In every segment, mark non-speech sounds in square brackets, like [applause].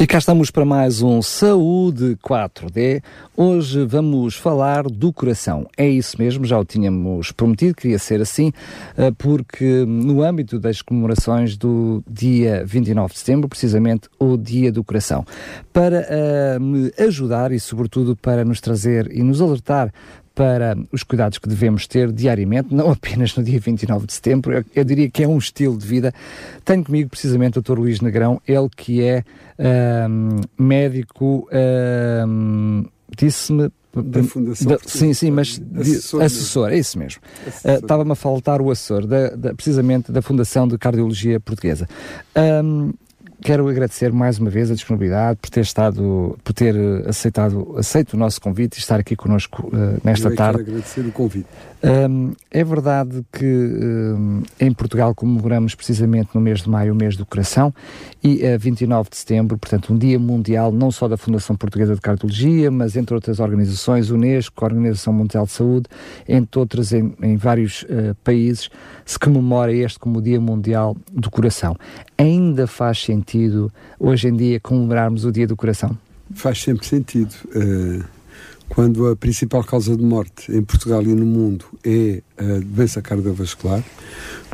E cá estamos para mais um Saúde 4D. Hoje vamos falar do coração. É isso mesmo, já o tínhamos prometido, queria ser assim, eh, porque no âmbito das comemorações do dia 29 de setembro, precisamente o Dia do Coração, para uh, me ajudar e, sobretudo, para nos trazer e nos alertar para os cuidados que devemos ter diariamente, não apenas no dia 29 de setembro, eu, eu diria que é um estilo de vida. Tenho comigo precisamente o Dr. Luís Negrão, ele que é um, médico, um, disse-me da Fundação. Da, sim, sim, mas assessor, assessor é isso mesmo. Uh, Estava-me a faltar o assessor, da, da, precisamente da Fundação de Cardiologia Portuguesa. Um, quero agradecer mais uma vez a disponibilidade por ter estado, por ter aceitado, aceito o nosso convite e estar aqui connosco uh, nesta Eu tarde. Quero agradecer o convite. Um, é verdade que um, em Portugal comemoramos precisamente no mês de maio o mês do coração e a uh, 29 de setembro, portanto, um dia mundial não só da Fundação Portuguesa de Cardiologia, mas entre outras organizações, Unesco, a Organização Mundial de Saúde, entre outras em, em vários uh, países, se comemora este como o Dia Mundial do Coração. Ainda faz sentido hoje em dia comemorarmos o Dia do Coração? Faz sempre sentido. Uh quando a principal causa de morte em Portugal e no mundo é a doença cardiovascular,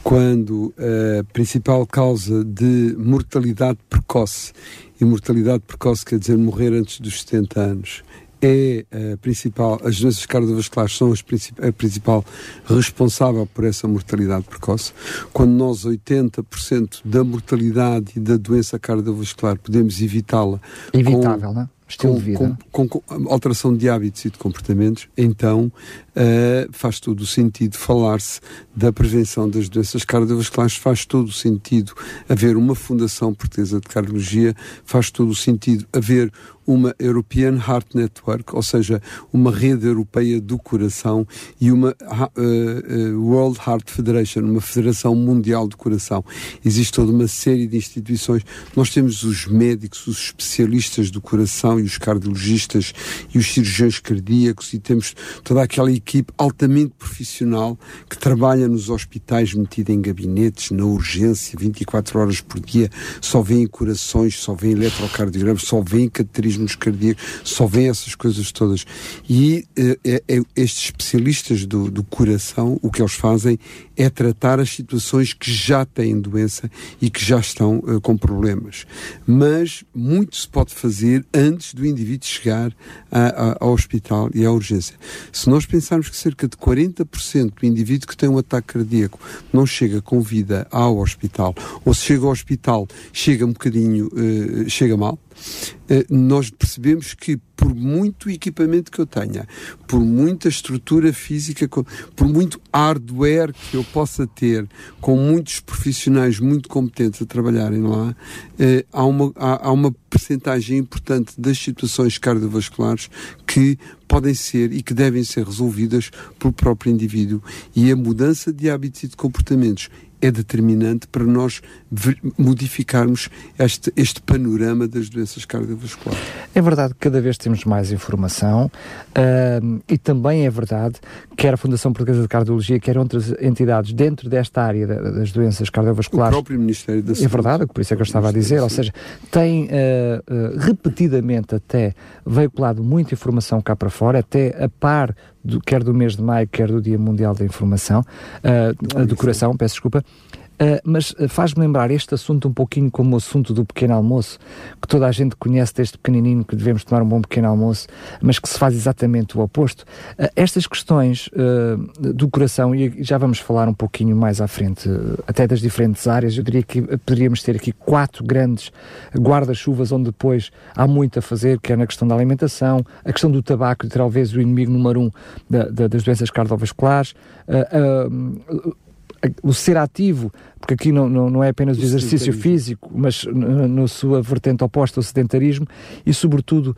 quando a principal causa de mortalidade precoce, e mortalidade precoce quer dizer morrer antes dos 70 anos, é a principal, as doenças cardiovasculares são a principal responsável por essa mortalidade precoce. Quando nós 80% da mortalidade e da doença cardiovascular podemos evitá-la. Evitável, com, não é? Estilo com, de vida. Com, com, com, alteração de hábitos e de comportamentos, então uh, faz todo o sentido falar-se da prevenção das doenças cardiovasculares, faz todo o sentido haver uma Fundação Portuguesa de Cardiologia, faz todo o sentido haver uma European Heart Network, ou seja, uma rede europeia do coração e uma uh, uh, World Heart Federation, uma federação mundial do coração. Existe toda uma série de instituições. Nós temos os médicos, os especialistas do coração e os cardiologistas e os cirurgiões cardíacos e temos toda aquela equipe altamente profissional que trabalha nos hospitais, metida em gabinetes, na urgência, 24 horas por dia, só vêem corações, só vêem eletrocardiogramas, só vêem cateterismo nos cardíacos, só vêem essas coisas todas. E uh, é, é, estes especialistas do, do coração, o que eles fazem é tratar as situações que já têm doença e que já estão uh, com problemas. Mas muito se pode fazer antes do indivíduo chegar a, a, ao hospital e à urgência. Se nós pensarmos que cerca de 40% do indivíduo que tem um ataque cardíaco não chega com vida ao hospital, ou se chega ao hospital, chega um bocadinho, uh, chega mal, eh, nós percebemos que por muito equipamento que eu tenha, por muita estrutura física, por muito hardware que eu possa ter, com muitos profissionais muito competentes a trabalharem lá, eh, há uma, há, há uma percentagem importante das situações cardiovasculares que podem ser e que devem ser resolvidas pelo próprio indivíduo. E a mudança de hábitos e de comportamentos é determinante para nós modificarmos este, este panorama das doenças cardiovasculares. É verdade que cada vez temos mais informação uh, e também é verdade que quer a Fundação Portuguesa de Cardiologia, quer outras entidades dentro desta área das doenças cardiovasculares. O próprio Ministério da Saúde. É verdade, por isso é que eu estava a dizer, ou seja, tem uh, uh, repetidamente até veiculado muita informação cá para fora, até a par do, quer do mês de maio, quer do Dia Mundial da Informação, uh, do Coração, peço desculpa. Uh, mas faz-me lembrar este assunto um pouquinho como o assunto do pequeno almoço, que toda a gente conhece desde pequenininho que devemos tomar um bom pequeno almoço, mas que se faz exatamente o oposto. Uh, estas questões uh, do coração, e já vamos falar um pouquinho mais à frente, até das diferentes áreas, eu diria que poderíamos ter aqui quatro grandes guarda-chuvas onde depois há muito a fazer, que é na questão da alimentação, a questão do tabaco, talvez o inimigo número um da, da, das doenças cardiovasculares, o ser ativo porque aqui não, não, não é apenas o, o exercício físico, mas na sua vertente oposta, o sedentarismo, e sobretudo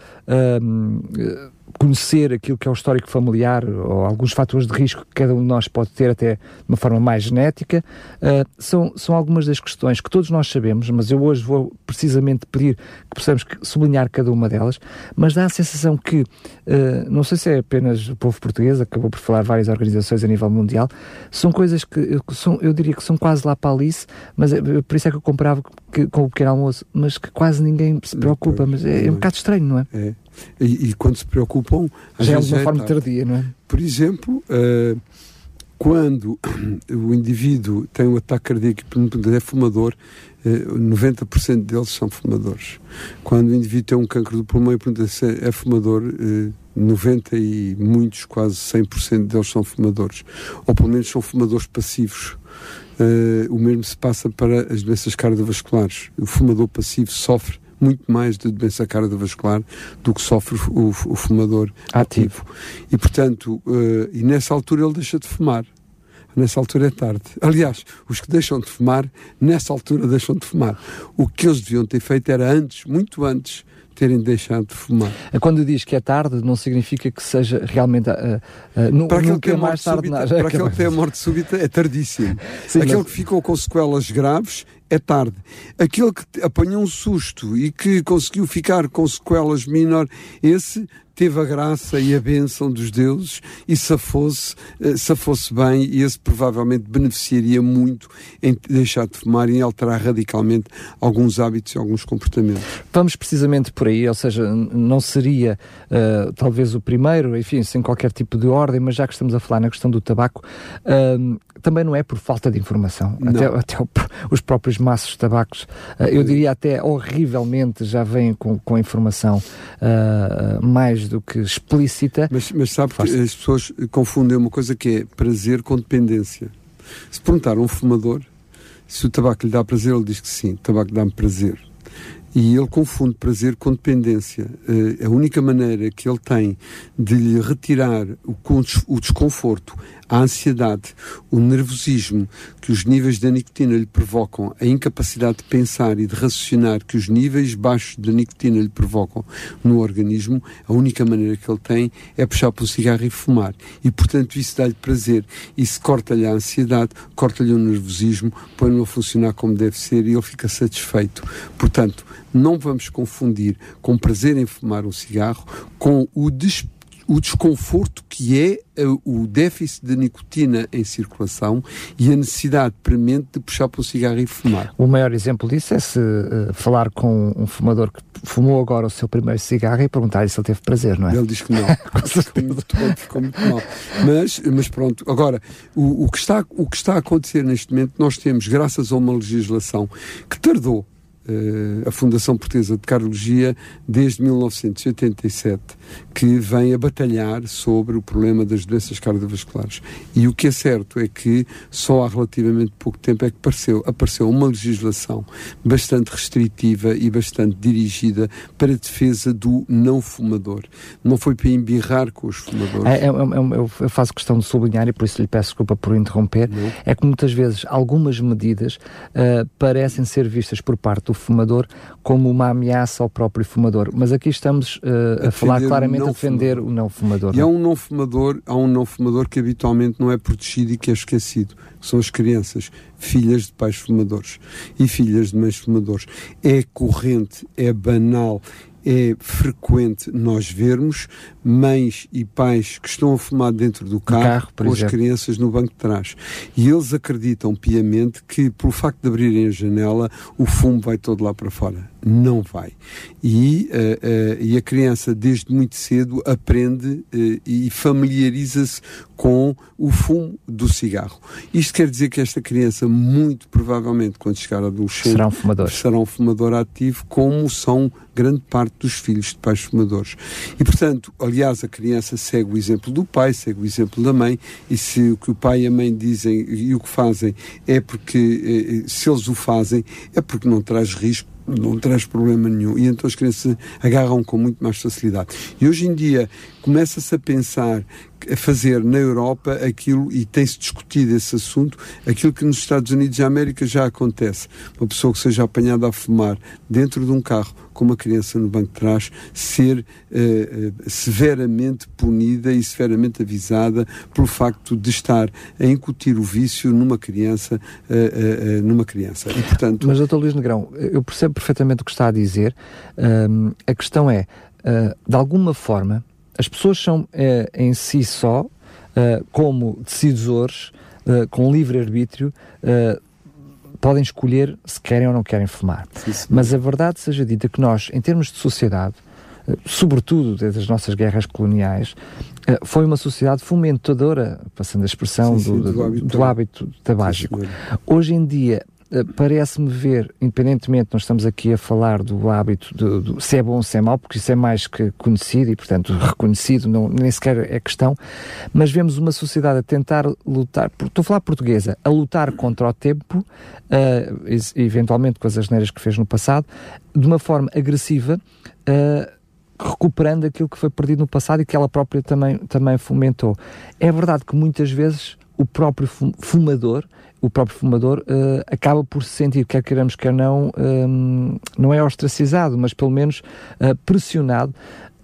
conhecer aquilo que é o histórico familiar ou alguns fatores de risco que cada um de nós pode ter até de uma forma mais genética, uh, são, são algumas das questões que todos nós sabemos, mas eu hoje vou precisamente pedir que possamos sublinhar cada uma delas, mas dá a sensação que, uh, não sei se é apenas o povo português, acabou por falar várias organizações a nível mundial, são coisas que são, eu diria que são quase lá para Alice, mas é, por isso é que eu comprava que, com o pequeno almoço, mas que quase ninguém se preocupa, mas é, é um bocado estranho, não é? É. E, e, quando se preocupam. Já é uma forma tardia, não é? Por exemplo, uh, quando [clears throat] o indivíduo tem um ataque cardíaco e é fumador, uh, eh, 90% deles são fumadores. Quando o indivíduo tem um cancro do pulmão e se é fumador, uh, eh, 90 e muitos, quase 100% deles são fumadores. Ou pelo menos são fumadores passivos. Uh, o mesmo se passa para as doenças cardiovasculares. O fumador passivo sofre muito mais de doença cardiovascular do que sofre o, o fumador ativo. ativo. E, portanto, uh, e nessa altura ele deixa de fumar. Nessa altura é tarde. Aliás, os que deixam de fumar, nessa altura deixam de fumar. O que eles deviam ter feito era antes, muito antes, terem deixado de fumar. Quando diz que é tarde, não significa que seja realmente. Uh, uh, para aquele que é mais tarde, súbita, Para aquele que tem a morte súbita é tardíssimo. [laughs] Sim, aquele mas... que ficou com sequelas graves é tarde. Aquele que apanhou um susto e que conseguiu ficar com sequelas menor, esse teve a graça e a bênção dos deuses e safou-se eh, safou bem e esse provavelmente beneficiaria muito em deixar de fumar e em alterar radicalmente alguns hábitos e alguns comportamentos. Vamos precisamente por aí, ou seja, não seria uh, talvez o primeiro, enfim, sem qualquer tipo de ordem, mas já que estamos a falar na questão do tabaco, uh, também não é por falta de informação. Não. Até, até o, os próprios maços de tabacos, uh, eu diria até horrivelmente já vêm com, com informação mais do que explícita. Mas, mas sabe que as pessoas confundem uma coisa que é prazer com dependência. Se perguntar a um fumador se o tabaco lhe dá prazer, ele diz que sim, o tabaco dá-me prazer. E ele confunde prazer com dependência. Uh, a única maneira que ele tem de lhe retirar o, o desconforto, a ansiedade, o nervosismo que os níveis da nicotina lhe provocam, a incapacidade de pensar e de raciocinar que os níveis baixos da nicotina lhe provocam no organismo, a única maneira que ele tem é puxar para o cigarro e fumar. E, portanto, isso dá-lhe prazer. Isso corta-lhe a ansiedade, corta-lhe o nervosismo, põe-no a funcionar como deve ser e ele fica satisfeito. Portanto, não vamos confundir com prazer em fumar um cigarro com o desprezo o desconforto que é uh, o déficit de nicotina em circulação e a necessidade premente de puxar para o cigarro e fumar. O maior exemplo disso é se uh, falar com um fumador que fumou agora o seu primeiro cigarro e perguntar-lhe se ele teve prazer, não é? Ele diz que não. [laughs] ficou, muito, ficou muito mal. Mas, mas pronto, agora, o, o, que está, o que está a acontecer neste momento, nós temos, graças a uma legislação que tardou a Fundação Portuguesa de Cardiologia desde 1987, que vem a batalhar sobre o problema das doenças cardiovasculares. E o que é certo é que só há relativamente pouco tempo é que apareceu, apareceu uma legislação bastante restritiva e bastante dirigida para a defesa do não fumador. Não foi para embirrar com os fumadores. É, é, é, é eu faço questão de sublinhar, e por isso lhe peço desculpa por interromper, não. é que muitas vezes algumas medidas uh, parecem ser vistas por parte do fumador como uma ameaça ao próprio fumador. Mas aqui estamos uh, a, a falar claramente a defender fumador. o não fumador. E há um não fumador, há um não fumador que habitualmente não é protegido e que é esquecido, que são as crianças, filhas de pais fumadores e filhas de mães fumadores. É corrente, é banal, é frequente nós vermos mães e pais que estão a fumar dentro do carro, carro com exemplo. as crianças no banco de trás. E eles acreditam piamente que, pelo facto de abrirem a janela, o fumo vai todo lá para fora. Não vai. E, uh, uh, e a criança, desde muito cedo, aprende uh, e familiariza-se com o fumo do cigarro. Isto quer dizer que esta criança, muito provavelmente, quando chegar adolescente, será um fumador, será um fumador ativo, como são grande parte dos filhos de pais fumadores. E, portanto, aliás, a criança segue o exemplo do pai, segue o exemplo da mãe, e se o que o pai e a mãe dizem e o que fazem é porque, se eles o fazem, é porque não traz risco não traz problema nenhum. E então as crianças agarram com muito mais facilidade. E hoje em dia começa-se a pensar a fazer na Europa aquilo, e tem-se discutido esse assunto, aquilo que nos Estados Unidos da América já acontece. Uma pessoa que seja apanhada a fumar dentro de um carro com uma criança no banco de trás ser uh, uh, severamente punida e severamente avisada pelo facto de estar a incutir o vício numa criança, uh, numa criança. E, portanto... Mas, doutor Luís Negrão, eu percebo perfeitamente o que está a dizer. A questão é, de alguma forma, as pessoas são em si só, como decisores, com livre-arbítrio, podem escolher se querem ou não querem fumar. Sim, Mas a verdade seja dita que nós, em termos de sociedade, eh, sobretudo desde as nossas guerras coloniais, eh, foi uma sociedade fomentadora, passando a expressão, sim, do, sim, do, hábito, do hábito tabágico. Hoje em dia, parece-me ver, independentemente, nós estamos aqui a falar do hábito, do, se é bom ou se é mau, porque isso é mais que conhecido e, portanto, reconhecido, não, nem sequer é questão, mas vemos uma sociedade a tentar lutar, estou a falar portuguesa, a lutar contra o tempo, uh, eventualmente com as asneiras que fez no passado, de uma forma agressiva, uh, recuperando aquilo que foi perdido no passado e que ela própria também, também fomentou. É verdade que muitas vezes o próprio fumador o próprio fumador uh, acaba por se sentir, quer queiramos, quer não, um, ehm, não é ostracizado, mas pelo menos uh, pressionado.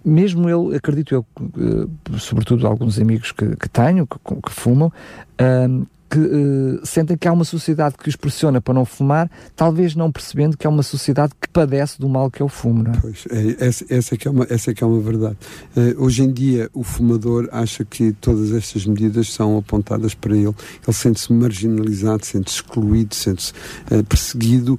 Mesmo ele, acredito eu, uh, sobretudo alguns amigos que, que tenho, que, que fumam, que uh, sentem que há uma sociedade que os pressiona para não fumar, talvez não percebendo que é uma sociedade que padece do mal que é o fumo. Não é? Pois, é, essa, essa, é que é uma, essa é que é uma verdade. Uh, hoje em dia, o fumador acha que todas estas medidas são apontadas para ele. Ele sente-se marginalizado, sente-se excluído, sente-se uh, perseguido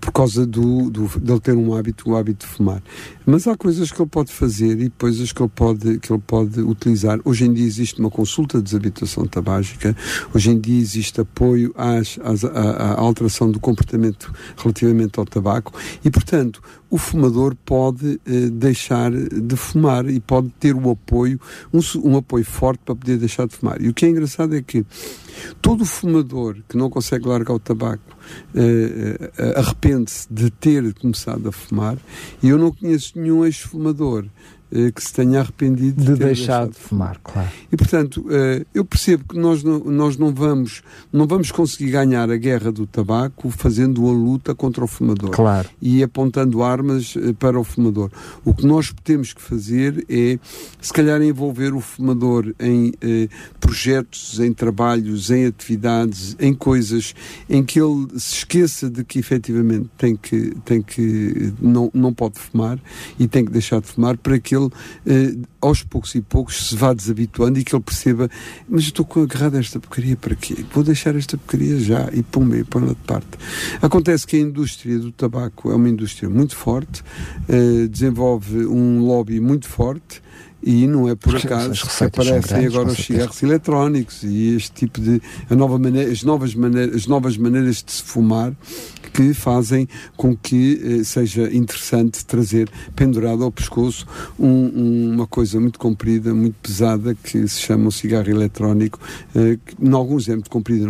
por causa do, do, dele ter um hábito, o hábito de fumar. Mas há coisas que ele pode fazer e coisas que ele pode, que ele pode utilizar. Hoje em dia existe uma consulta de desabitação tabágica, hoje em dia existe apoio às, às, à, à alteração do comportamento relativamente ao tabaco e, portanto, o fumador pode eh, deixar de fumar e pode ter o apoio, um, um apoio forte para poder deixar de fumar. E o que é engraçado é que todo fumador que não consegue largar o tabaco eh, eh, arrepende-se de ter começado a fumar e eu não conheço nenhum ex-fumador que se tenha arrependido de, de deixar de fumar, claro. E portanto, eh, eu percebo que nós não, nós não vamos não vamos conseguir ganhar a guerra do tabaco fazendo a luta contra o fumador claro. e apontando armas eh, para o fumador. O que nós temos que fazer é, se calhar, envolver o fumador em projetos, em trabalhos, em atividades, em coisas em que ele se esqueça de que efetivamente tem que tem que não não pode fumar e tem que deixar de fumar para que ele, eh, aos poucos e poucos, se vá desabituando e que ele perceba, mas estou agarrado a esta porcaria para quê? Vou deixar esta porcaria já e pum, e põe-la de parte. Acontece que a indústria do tabaco é uma indústria muito forte, eh, desenvolve um lobby muito forte, e não é por acaso que aparecem agora os cigarros eletrónicos e este tipo de nova maneira, as novas maneiras, as novas maneiras de se fumar que fazem com que eh, seja interessante trazer pendurado ao pescoço um, um, uma coisa muito comprida, muito pesada, que se chama um cigarro eletrónico, eh, que em alguns é muito comprida, em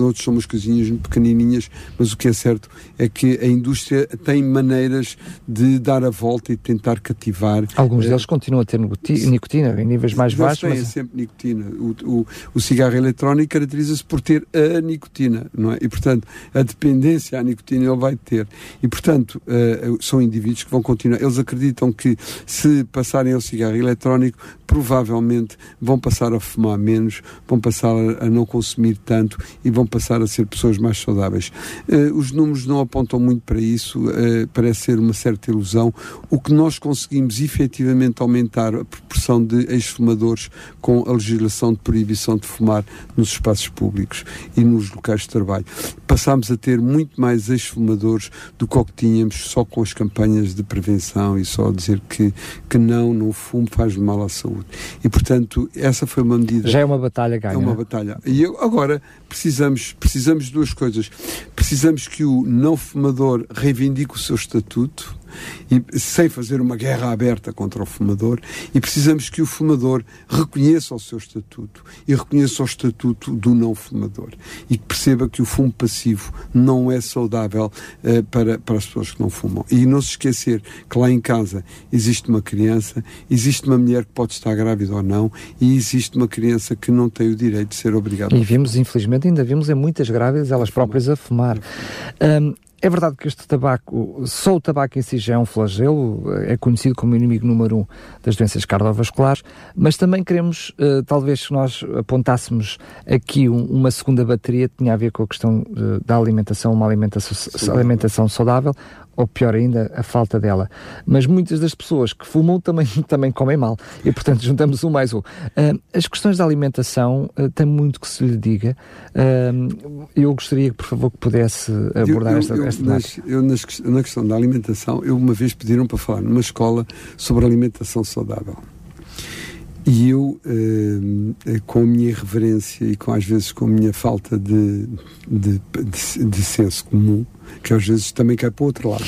outros são umas coisinhas muito pequenininhas, mas o que é certo é que a indústria tem maneiras de dar a volta e tentar cativar. Alguns eh, deles continuam a ter nicotina em níveis mais baixos. Mas... sempre nicotina. O, o, o cigarro eletrónico caracteriza-se por ter a nicotina, não é? E, portanto, a dependência à nicotina ele vai ter. E, portanto, uh, são indivíduos que vão continuar. Eles acreditam que se passarem ao cigarro eletrónico, provavelmente vão passar a fumar menos, vão passar a não consumir tanto e vão passar a ser pessoas mais saudáveis. Uh, os números não apontam muito para isso, uh, parece ser uma certa ilusão. O que nós conseguimos efetivamente aumentar a proporção de ex-fumadores com a legislação de proibição de fumar nos espaços públicos e nos locais de trabalho. Passámos a ter muito mais ex-fumadores do que o que tínhamos só com as campanhas de prevenção e só dizer que, que não, não fumo faz mal à saúde. E, portanto, essa foi uma medida... Já é uma batalha ganha. É uma batalha. E agora precisamos, precisamos de duas coisas. Precisamos que o não fumador reivindique o seu estatuto, e, sem fazer uma guerra aberta contra o fumador, e precisamos que o fumador reconheça o seu estatuto e reconheça o estatuto do não fumador e que perceba que o fumo passivo não é saudável uh, para, para as pessoas que não fumam. E não se esquecer que lá em casa existe uma criança, existe uma mulher que pode estar grávida ou não, e existe uma criança que não tem o direito de ser obrigada. E vimos, infelizmente, ainda vimos em muitas grávidas elas próprias a fumar. Um, é verdade que este tabaco, só o tabaco em si já é um flagelo, é conhecido como inimigo número um das doenças cardiovasculares, mas também queremos, uh, talvez, se nós apontássemos aqui um, uma segunda bateria, tinha a ver com a questão uh, da alimentação, uma alimentação, alimentação saudável, ou pior ainda, a falta dela. Mas muitas das pessoas que fumam também, [laughs] também comem mal. E, portanto, [laughs] juntamos um mais um. Uh, as questões da alimentação uh, têm muito que se lhe diga. Uh, eu gostaria, por favor, que pudesse abordar eu, eu, esta, eu, esta nas, eu nas, na questão da alimentação, eu uma vez pediram para falar numa escola sobre alimentação saudável. E eu, eh, com a minha irreverência e com às vezes com a minha falta de, de, de, de senso comum, que às vezes também cai para o outro lado,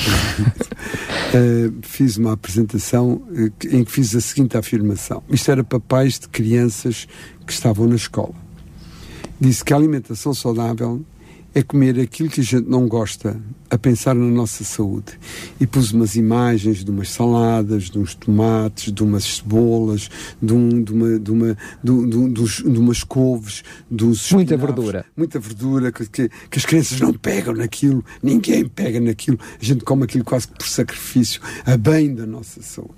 [laughs] eh, fiz uma apresentação eh, em que fiz a seguinte afirmação. Isto era para pais de crianças que estavam na escola. Disse que a alimentação saudável é comer aquilo que a gente não gosta, a pensar na nossa saúde. E pus umas imagens de umas saladas, de uns tomates, de umas cebolas, de, um, de, uma, de, uma, de, de, dos, de umas couves, dos Muita verdura. Muita verdura, que, que, que, as crianças não pegam naquilo, ninguém pega naquilo, a gente come aquilo quase que por sacrifício, a bem da nossa saúde.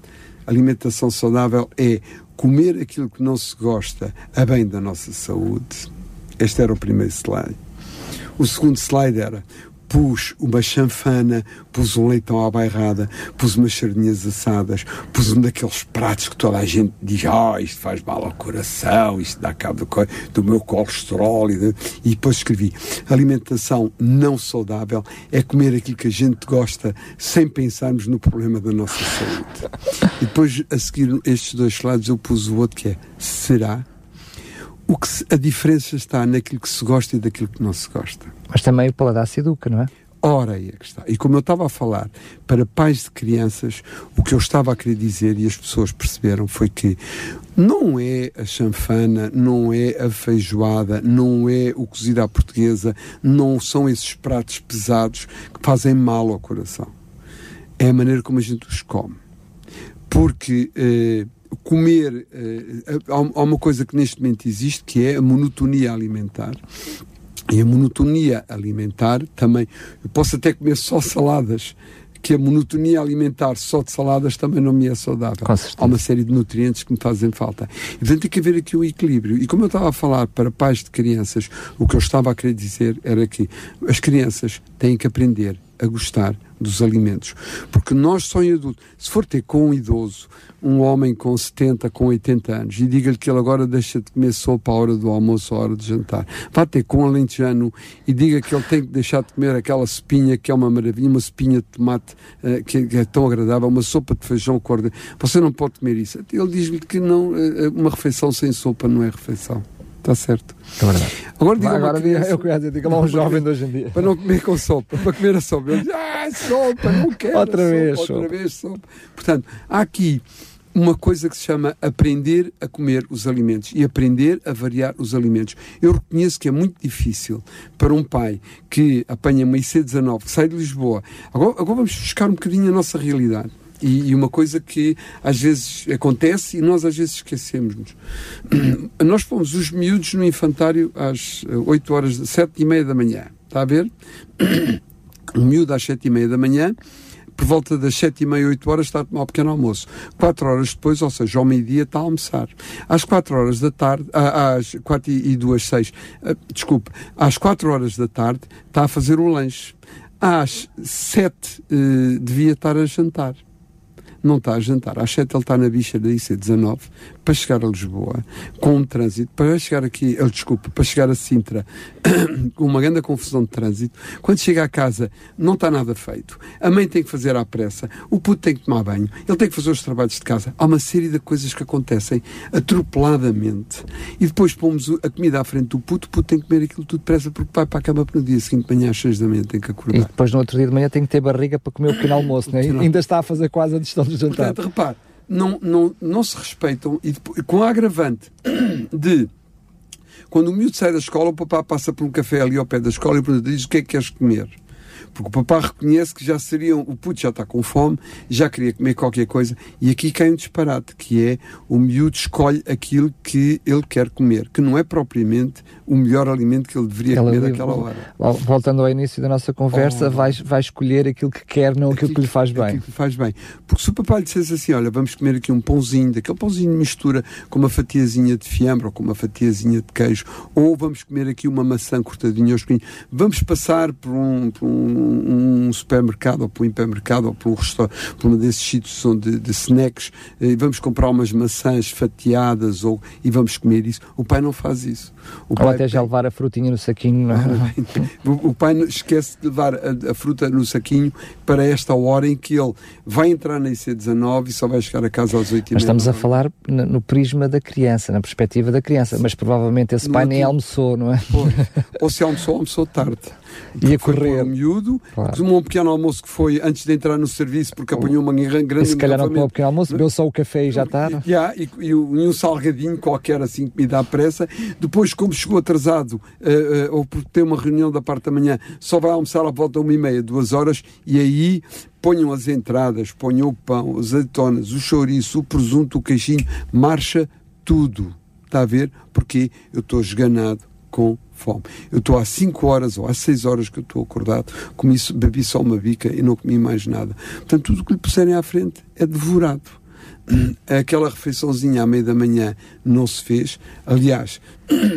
alimentação saudável é comer aquilo que não se gosta, a bem da nossa saúde. Este era o primeiro slide. O segundo slide era pus uma chanfana, pus um leitão à bairrada, pus umas sardinhas assadas, pus um daqueles pratos que toda a gente diz, oh, isto faz mal ao coração, isto dá cabo do, do meu colesterol, e, de... e depois escrevi, alimentação não saudável é comer aquilo que a gente gosta sem pensarmos no problema da nossa saúde. E depois, a seguir estes dois slides, eu pus o outro que é, será? O que se, a diferença está naquilo que se gosta e daquilo que não se gosta. Mas também o paladar se educa, não é? Ora aí é que está. E como eu estava a falar para pais de crianças, o que eu estava a querer dizer e as pessoas perceberam foi que não é a chanfana, não é a feijoada, não é o cozido à portuguesa, não são esses pratos pesados que fazem mal ao coração. É a maneira como a gente os come. Porque eh, comer. Uh, há uma coisa que neste momento existe que é a monotonia alimentar. E a monotonia alimentar também. Eu posso até comer só saladas, que a monotonia alimentar só de saladas também não me é saudável. Há uma série de nutrientes que me fazem falta. E, portanto, tem que haver aqui um equilíbrio. E como eu estava a falar para pais de crianças, o que eu estava a querer dizer era que as crianças têm que aprender a gostar dos alimentos. Porque nós só em adulto, se for ter com um idoso, um homem com 70, com 80 anos, e diga-lhe que ele agora deixa de comer sopa à hora do almoço, à hora de jantar, vá ter com um alentejano e diga que ele tem que deixar de comer aquela espinha que é uma maravilha, uma espinha de tomate uh, que, que, é tão agradável, uma sopa de feijão cor Você não pode comer isso. Ele diz-lhe que não, uh, uma refeição sem sopa não é refeição. Está certo. É verdade. Agora, diga Agora eu queria dizer, diga lá um jovem de hoje em dia. Para não comer com sopa, para comer a sopa. Ele diz, ah, sopa, não quero. Outra sopa, vez, outra sopa. vez sopa. Portanto, há aqui uma coisa que se chama aprender a comer os alimentos e aprender a variar os alimentos. Eu reconheço que é muito difícil para um pai que apanha uma IC19, que sai de Lisboa. Agora, agora vamos buscar um bocadinho a nossa realidade. E, e, uma coisa que às vezes acontece e nós às vezes esquecemos-nos. [clears throat] Nós fomos os miúdos no infantário às 8 horas, 7 e meia da manhã. Está a ver? [clears throat] Um miúdo às 7 e meia da manhã, por volta das 7 e meia, 8 horas está a tomar o pequeno almoço. 4 horas depois, ou seja, ao meio-dia está a almoçar. Às 4 horas da tarde, às 4 e 2, 6, desculpe, às 4 horas da tarde está a fazer um lanche. Às 7 uh, devia estar a jantar não está a jantar. Às 7 ele está na bicha da IC19, para chegar a Lisboa, com um trânsito, para chegar aqui, uh, desculpa, para chegar a Sintra, [coughs] com uma grande confusão de trânsito, quando chega à casa não está nada feito, a mãe tem que fazer à pressa, o puto tem que tomar banho, ele tem que fazer os trabalhos de casa, há uma série de coisas que acontecem atropeladamente e depois pomos a comida à frente do puto, o puto tem que comer aquilo tudo depressa porque vai para a cama no dia seguinte, manhã às seis da manhã tem que acordar. E depois no outro dia de manhã tem que ter barriga para comer o pequeno almoço, né? ainda está a fazer quase a digestão do jantar. Portanto, repare, não, não, não se respeitam e depois, com a agravante [coughs] de quando o miúdo sai da escola, o papá passa por um café ali ao pé da escola e diz o que é que queres comer? Porque o papá reconhece que já seriam, o puto já está com fome, já queria comer qualquer coisa, e aqui cai um disparate, que é o miúdo escolhe aquilo que ele quer comer, que não é propriamente o melhor alimento que ele deveria comer naquela hora. Voltando ao início da nossa conversa, oh, vai, vai escolher aquilo que quer, não aquilo, aquilo que lhe faz bem. Aquilo que lhe faz bem. Porque se o papai lhe dissesse assim, olha, vamos comer aqui um pãozinho, daquele pãozinho de mistura com uma fatiazinha de fiambre ou com uma fatiazinha de queijo, ou vamos comer aqui uma maçã cortadinha aos pequenos, vamos passar por um, por um, um supermercado ou por um hipermercado ou por um restaurante, por um desses sítios de, de snacks, e vamos comprar umas maçãs fatiadas ou, e vamos comer isso. O pai não faz isso. O Ou até já levar a frutinha no saquinho. É? o, o pai esquece de levar a, a, fruta no saquinho para esta hora em que ele vai entrar na IC19 e só vai chegar a casa às 8 h estamos a falar no, no, prisma da criança, na perspectiva da criança, mas provavelmente esse pai nem almoçou, não é? [laughs] Ou se almoçou, almoçou tarde. Ia correr. Um miúdo, claro. tomou um pequeno almoço que foi antes de entrar no serviço porque apanhou uma grande e se calhar não tomou um pequeno almoço, bebeu só o café e já está. Yeah, e, e, e, um salgadinho qualquer assim, comida à pressa. Depois como chegou atrasado uh, uh, ou por ter uma reunião da parte da manhã, só vai almoçar à volta de uma e meia, duas horas, e aí ponham as entradas, ponham o pão, as azeitonas, o chouriço, o presunto, o queijinho, marcha tudo. Está a ver? Porque eu estou esganado com fome. Eu estou há 5 horas ou há 6 horas que eu estou acordado, comi, bebi só uma bica e não comi mais nada. Portanto, tudo o que lhe puserem à frente é devorado. [clears throat] Aquela refeiçãozinha à meia da manhã não se fez. Aliás,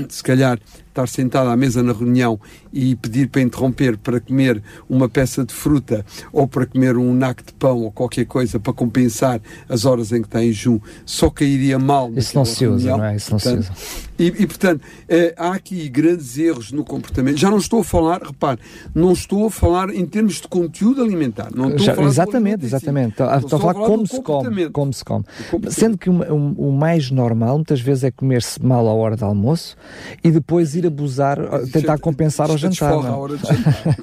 se calhar estar sentado à mesa na reunião e pedir para interromper para comer uma peça de fruta ou para comer um naco de pão ou qualquer coisa para compensar as horas em que está em jejum, só cairia mal. Isso não se usa, não é? Isso não portanto, se usa. E, e portanto, eh, há aqui grandes erros no comportamento. Já não estou a falar, repare, não estou a falar em termos de conteúdo alimentar. Não estou Já, a falar exatamente, exatamente. Estou, estou, a falar, falar como, se come, como se come. Sendo que o, o, o mais normal muitas vezes é comer-se mal à hora de almoço e depois ir abusar, tentar compensar ao jantar. Não? À hora de jantar.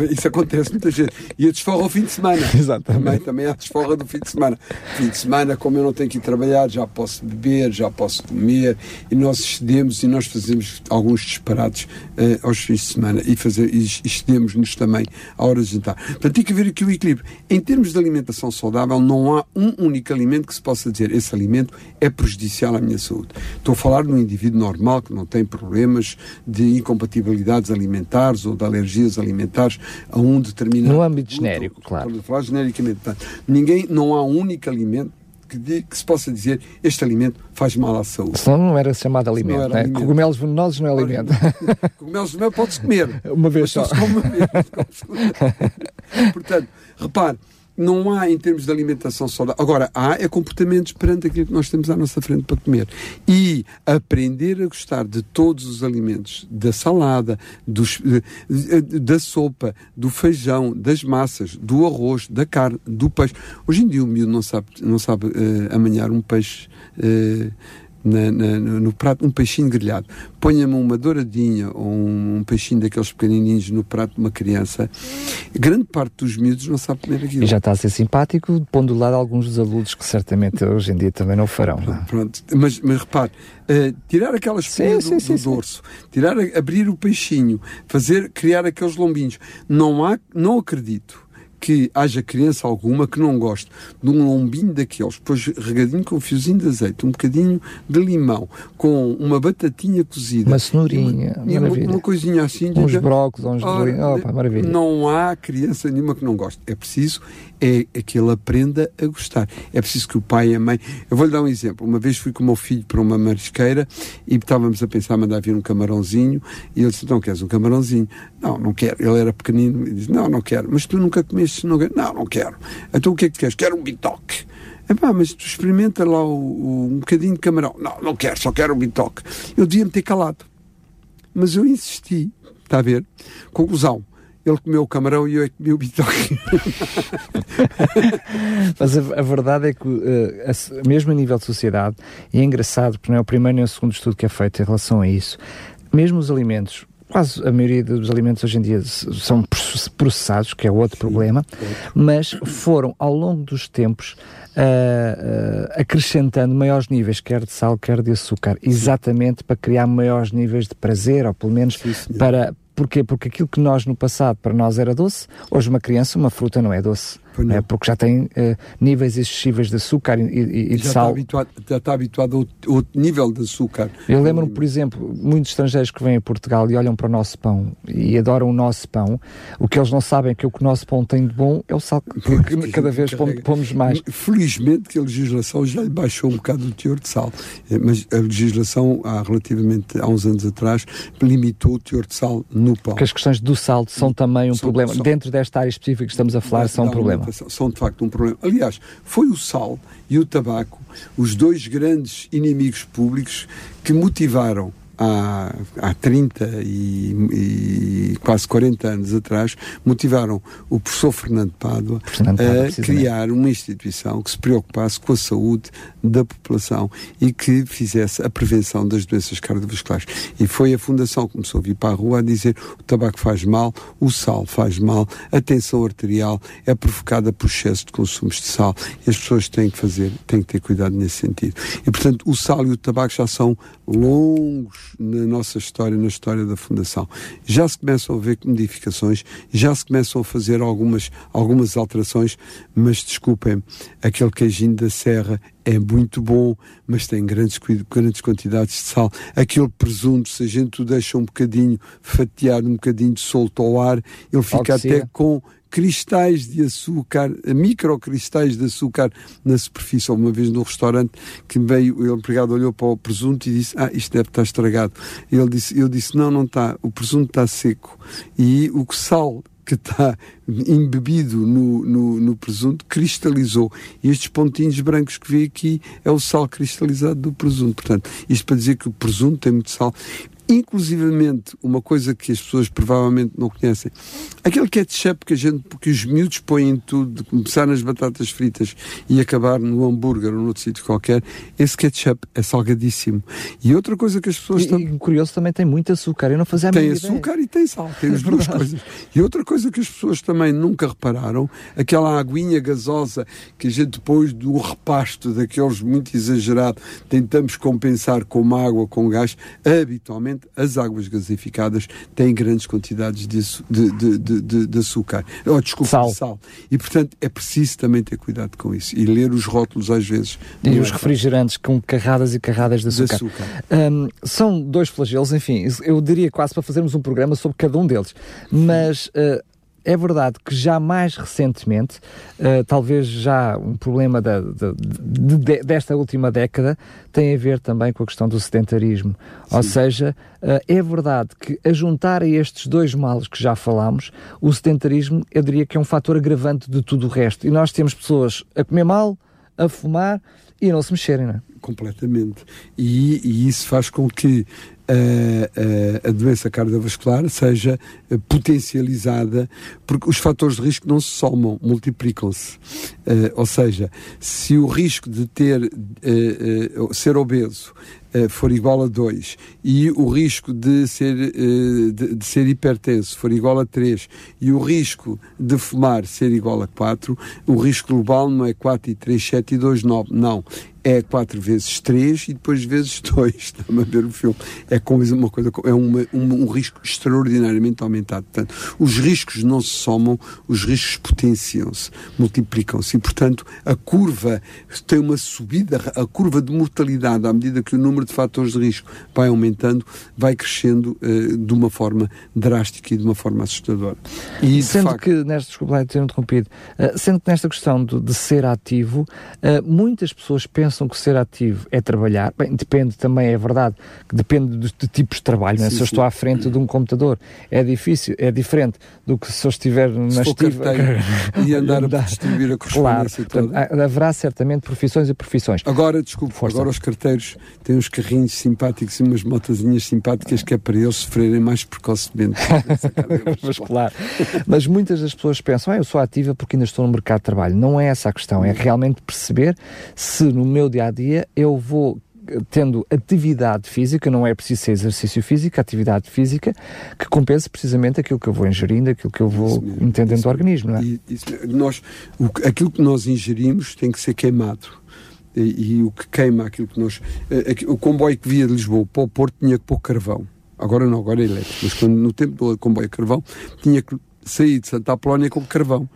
[laughs] Isso acontece muita gente. E a desforra ao fim de semana. [laughs] Exatamente. Também, também há desforra do fim de semana. Fim de semana, como eu não tenho que ir trabalhar, já posso beber, já posso comer, e nós excedemos e nós fazemos alguns disparados uh, aos fins de semana e, fazer, e excedemos-nos também à hora de jantar. Portanto, tem que haver aqui o equilíbrio. Em termos de alimentação saudável, não há um único alimento que se possa dizer esse alimento é prejudicial à minha saúde. Estou a falar de um indivíduo normal que não tem problemas de incompatibilidades alimentares ou de alergias alimentares a um determinado. No âmbito genérico, claro. Estou a falar genericamente. Ninguém, não há um único alimento que, que, se possa dizer este alimento faz mal à saúde. Senão não era chamado alimento, era né? alimento. Cogumelos venenosos não é alimento. [laughs] Cogumelos venenosos pode-se comer. Uma vez só. só uma vez. [laughs] Portanto, repare, não há em termos de alimentação saudável. Agora, há é comportamentos perante aquilo que nós temos à nossa frente para comer. E aprender a gostar de todos os alimentos, da salada, dos, da sopa, do feijão, das massas, do arroz, da carne, do peixe. Hoje em dia o miúdo não sabe, não sabe uh, amanhar um peixe. Uh, na, na, no prato um peixinho grelhado. Ponha-me uma douradinha ou um, um, peixinho daqueles pequenininhos no prato de uma criança. Grande parte dos miúdos não sabe comer aquilo. E já está a ser simpático, pondo do lado alguns dos adultos que certamente hoje em dia também não farão. Não? É? Pronto, mas, mas repare, uh, tirar aquelas espinha do, sim, do dorso, tirar, abrir o peixinho, fazer, criar aqueles lombinhos. Não há, não acredito que haja criança alguma que não goste de um lombinho daqueles, depois regadinho com um fiozinho de azeite, um bocadinho de limão, com uma batatinha cozida. Uma cenourinha, uma, maravilha. Uma, coisinha assim. Uns de... brócolis, uns oh, de... maravilha. Não há criança nenhuma que não goste. É preciso é, é que ele aprenda a gostar. É preciso que o pai e a mãe... Eu vou-lhe dar um exemplo. Uma vez fui com o meu filho para uma marisqueira e estávamos a pensar mandar vir um camarãozinho e ele disse, não queres um camarãozinho? Não, não quero. Ele era pequenino e disse, não, não quero. Mas tu nunca comeste, não quero. Não, não quero. Então o que é que tu queres? Quero um bitoque. É pá, mas tu experimenta lá o, o, um bocadinho de camarão. Não, não quero, só quero o bitoque. Eu devia-me ter calado. Mas eu insisti, está a ver? Conclusão. Ele comeu o camarão e eu é comi o bitoque. [laughs] Mas a, a, verdade é que, uh, a, mesmo a nível de sociedade, e é engraçado, porque não é o primeiro nem o segundo estudo que é feito em relação a isso, mesmo os alimentos quase a maioria dos alimentos hoje em dia são processados, que é outro problema, mas foram ao longo dos tempos uh, uh, acrescentando maiores níveis, quer de sal, quer de açúcar, exatamente para criar maiores níveis de prazer, ou pelo menos Sim, para. Porquê? Porque aquilo que nós no passado para nós era doce, hoje uma criança, uma fruta não é doce é, porque já tem uh, níveis excessivos de açúcar e, e, e de já sal. Está habituado, já está habituado a outro nível de açúcar. Eu lembro-me, por exemplo, muitos estrangeiros que vêm a Portugal e olham para o nosso pão e adoram o nosso pão. O que eles não sabem é que o que o nosso pão tem de bom é o sal que cada vez pomos mais. Felizmente que a legislação já lhe baixou um bocado o teor de sal, eh, mas a legislação há relativamente há uns anos atrás limitou o teor de sal no pão. Porque as questões do sal são também um são, problema. São, Dentro desta área específica que estamos a falar, são um problema são de facto um problema. Aliás, foi o sal e o tabaco os dois grandes inimigos públicos que motivaram há, há 30 e, e, quase 40 anos atrás, motivaram o professor Fernando Pádua a criar uma instituição que se preocupasse com a saúde da população e que fizesse a prevenção das doenças cardiovasculares. E foi a Fundação que começou a vir para a rua a dizer o tabaco faz mal, o sal faz mal, a tensão arterial é provocada por excesso de consumos de sal e as pessoas têm que fazer, têm que ter cuidado nesse sentido. E, portanto, o sal e o tabaco já são longos na nossa história, na história da Fundação. Já se começam a ver modificações, já se começam a fazer algumas, algumas alterações, mas desculpem, aquele queijinho da Serra é muito bom, mas tem grandes, grandes quantidades de sal. Aquele presunto, se a gente o deixa um bocadinho fatiado, um bocadinho solto ao ar, ele fica até com cristais de açúcar, microcristais de açúcar na superfície. Uma vez no restaurante que veio, o empregado olhou para o presunto e disse: Ah, isto deve estar estragado. Ele disse, eu disse: Não, não está, o presunto está seco. E o sal que está [laughs] embebido no, no, no, presunto cristalizou. E estes pontinhos brancos que vê aqui é o sal cristalizado do presunto. Portanto, isto para dizer que o presunto tem muito sal. Inclusivamente, uma coisa que as pessoas provavelmente não conhecem, aquele ketchup que a gente, que os miúdos põem em tudo, começar nas batatas fritas e acabar no hambúrguer ou noutro sítio qualquer, esse ketchup é salgadíssimo. E outra coisa que as pessoas e, e curioso também tem muito açúcar, eu não fazia a Tem açúcar ideia. e tem sal, tem [laughs] é as duas coisas. E outra coisa que as pessoas também nunca repararam, aquela aguinha gasosa que a gente depois do repasto daqueles muito exagerado, tentamos compensar com água, com gás, habitualmente as águas gasificadas têm grandes quantidades de, de, de, de, açúcar, oh, desculpa, sal. de sal. E, portanto, é preciso também ter cuidado com isso e ler os rótulos às vezes. E os refrigerantes com carradas e carradas de açúcar. açúcar. Um, são dois flagelos, enfim, eu diria quase para fazermos um programa sobre cada um deles. Mas uh, é verdade que já mais recentemente, uh, talvez já um problema da, de, de, desta última década, tem a ver também com a questão do sedentarismo. Sim. Ou seja, uh, é verdade que a juntar a estes dois males que já falámos, o sedentarismo, eu diria que é um fator agravante de tudo o resto. E nós temos pessoas a comer mal, a fumar e a não se mexerem, não é? Completamente. E, e isso faz com que a, a, doença cardiovascular seja eh, potencializada, porque os fatores de risco não se somam, multiplicam-se. Uh, ou seja, se o risco de ter uh, uh, ser obeso for igual a 2 e o risco de ser, de, de, ser hipertenso for igual a 3 e o risco de fumar ser igual a 4, o risco global não é 4 e 3, 7 e 2, 9. Não é 4 vezes 3 e depois vezes 2. [laughs] Está-me a ver o filme. É uma coisa, é uma, um, um, risco extraordinariamente aumentado. Portanto, os riscos não se somam, os riscos potenciam-se, multiplicam-se. E, portanto, a curva tem uma subida, a curva de mortalidade, à medida que o número de fatores de risco vai aumentando, vai crescendo uh, de uma forma drástica e de uma forma assustadora. E, sendo facto... que, nesta, desculpa ter interrompido, uh, sendo que nesta questão de, de ser ativo, uh, muitas pessoas pensam que ser ativo é trabalhar. Bem, depende também, é verdade, que depende de, de tipos de trabalho. Sim, é? Se eu estou à frente de um computador, é difícil, é diferente do que se eu estiver na estiva [laughs] e andar a distribuir a correspondência claro, portanto, haverá certamente profissões e profissões. Agora, desculpe, Força. agora os carteiros têm uns carrinhos simpáticos e umas motazinhas simpáticas que é para eles sofrerem mais precocemente. [laughs] Mas claro. Mas muitas das pessoas pensam, ah, eu sou ativa porque ainda estou no mercado de trabalho. Não é essa a questão, é realmente perceber se no meu dia a dia eu vou tendo atividade física, não é preciso ser exercício físico, atividade física, que compense precisamente aquilo que eu vou ingerindo, aquilo que eu vou entendendo do organismo. Não é? Isso, nós, o, aquilo que nós ingerimos tem que ser queimado. E, e o que queima aquilo que nós. Eh, o comboio que via de Lisboa para o Porto tinha que pôr carvão. Agora não, agora é elétrico. Mas quando, no tempo do comboio carvão, tinha que sair de Santa Apolónia com carvão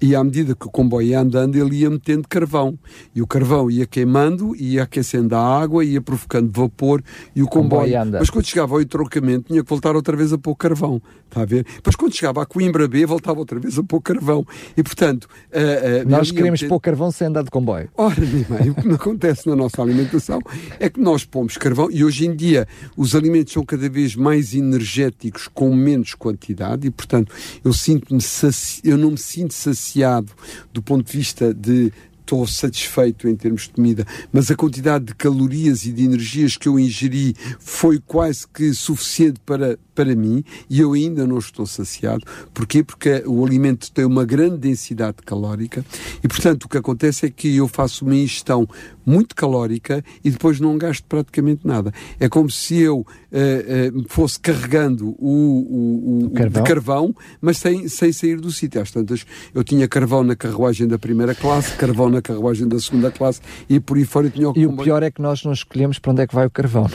e à medida que o comboio ia andando, ele ia metendo carvão. E o carvão ia queimando, ia aquecendo a água, ia provocando vapor e o comboio. comboio. Mas quando chegava ao entroncamento, tinha que voltar outra vez a pôr carvão. Está a ver? Depois, quando chegava a Coimbra B, voltava outra vez a pôr carvão. E portanto. Uh, uh, nós queremos metendo... pôr carvão sem andar de comboio. Ora, nem o que acontece na nossa alimentação é que nós pomos carvão e hoje em dia os alimentos são cada vez mais energéticos com menos quantidade e, portanto, eu sinto-me saci... eu não me sinto saciado saciado do ponto de vista de estou satisfeito em termos de comida, mas a quantidade de calorias e de energias que eu ingeri foi quase que suficiente para, para mim e eu ainda não estou saciado. Porquê? Porque o alimento tem uma grande densidade calórica e, portanto, o que acontece é que eu faço uma ingestão muito calórica e depois não gasto praticamente nada. É como se eu uh, uh, fosse carregando o, o, o carvão. carvão. mas sem, sem sair do sítio. Às tantas, eu tinha carvão na carruagem da primeira classe, carvão na carruagem da segunda classe e por aí fora eu tinha o E o pior é que nós não escolhemos para onde é que vai o carvão.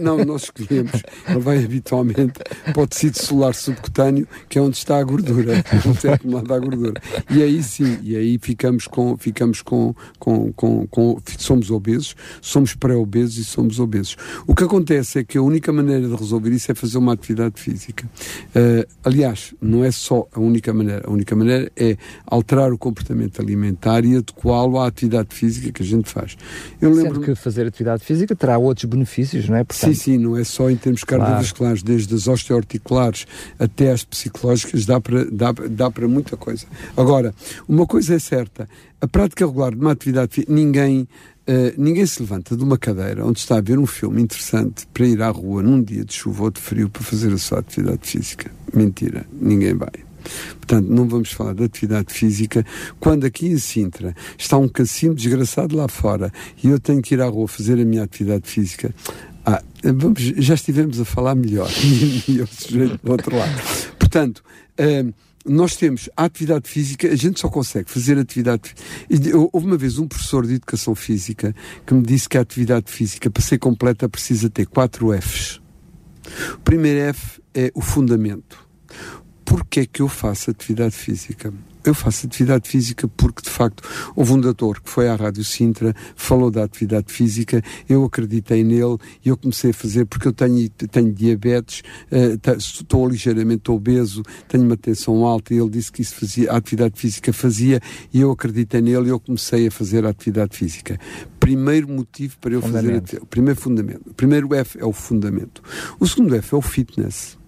Não, não nós escolhemos. Ele vai habitualmente para o tecido solar subcutâneo, que é onde está a gordura, onde é acumulada a gordura. E aí sim, e aí ficamos com, ficamos com, com, com, com somos somos obesos, somos pré-obesos e somos obesos. O que acontece é que a única maneira de resolver isso é fazer uma atividade física. Uh, aliás, não é só a única maneira. A única maneira é alterar o comportamento alimentar e adequá-lo à atividade física que a gente faz. Eu lembro que fazer atividade física terá outros benefícios, não é? Portanto... Sim, sim, não é só em termos cardiovasculares, claro. desde as osteoarticulares até as psicológicas, dá para, dá, dá para muita coisa. Agora, uma coisa é certa, a prática regular de uma atividade física, ninguém Uh, ninguém se levanta de uma cadeira onde está a ver um filme interessante para ir à rua num dia de chuva ou de frio para fazer a sua atividade física. Mentira, ninguém vai. Portanto, não vamos falar de atividade física quando aqui em Sintra está um cacimo desgraçado lá fora e eu tenho que ir à rua fazer a minha atividade física. Ah, vamos, já estivemos a falar melhor [laughs] e eu sujeito do outro lado. Portanto, uh, nós temos a atividade física, a gente só consegue fazer atividade Houve uma vez um professor de educação física que me disse que a atividade física, para ser completa, precisa ter quatro Fs. O primeiro F é o fundamento. Porquê é que eu faço atividade física? Eu faço atividade física porque, de facto, houve um doutor que foi à Rádio Sintra, falou da atividade física, eu acreditei nele e eu comecei a fazer porque eu tenho, tenho diabetes, uh, estou ligeiramente obeso, tenho uma tensão alta e ele disse que isso fazia, a atividade física fazia e eu acreditei nele e eu comecei a fazer a atividade física. Primeiro motivo para eu fundamento. fazer, o primeiro fundamento. O primeiro F é o fundamento. O segundo F é o fitness.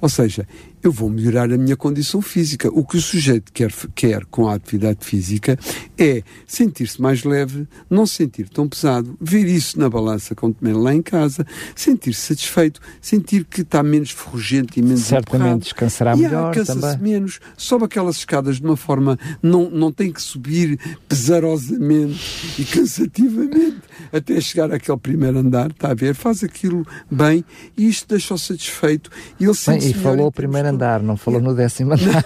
Ou seja, eu vou melhorar a minha condição física. O que o sujeito quer, quer com a atividade física é sentir-se mais leve, não se sentir tão pesado, ver isso na balança com comer lá em casa, sentir-se satisfeito, sentir que está menos ferrugente e menos Certamente empurrado. descansará e, melhor cansa-se menos, sobe aquelas escadas de uma forma, não, não tem que subir pesarosamente e cansativamente até chegar àquele primeiro andar, está a ver, faz aquilo bem e isto deixa-o satisfeito e ele sente E falou o primeiro andar, não falou no décimo andar.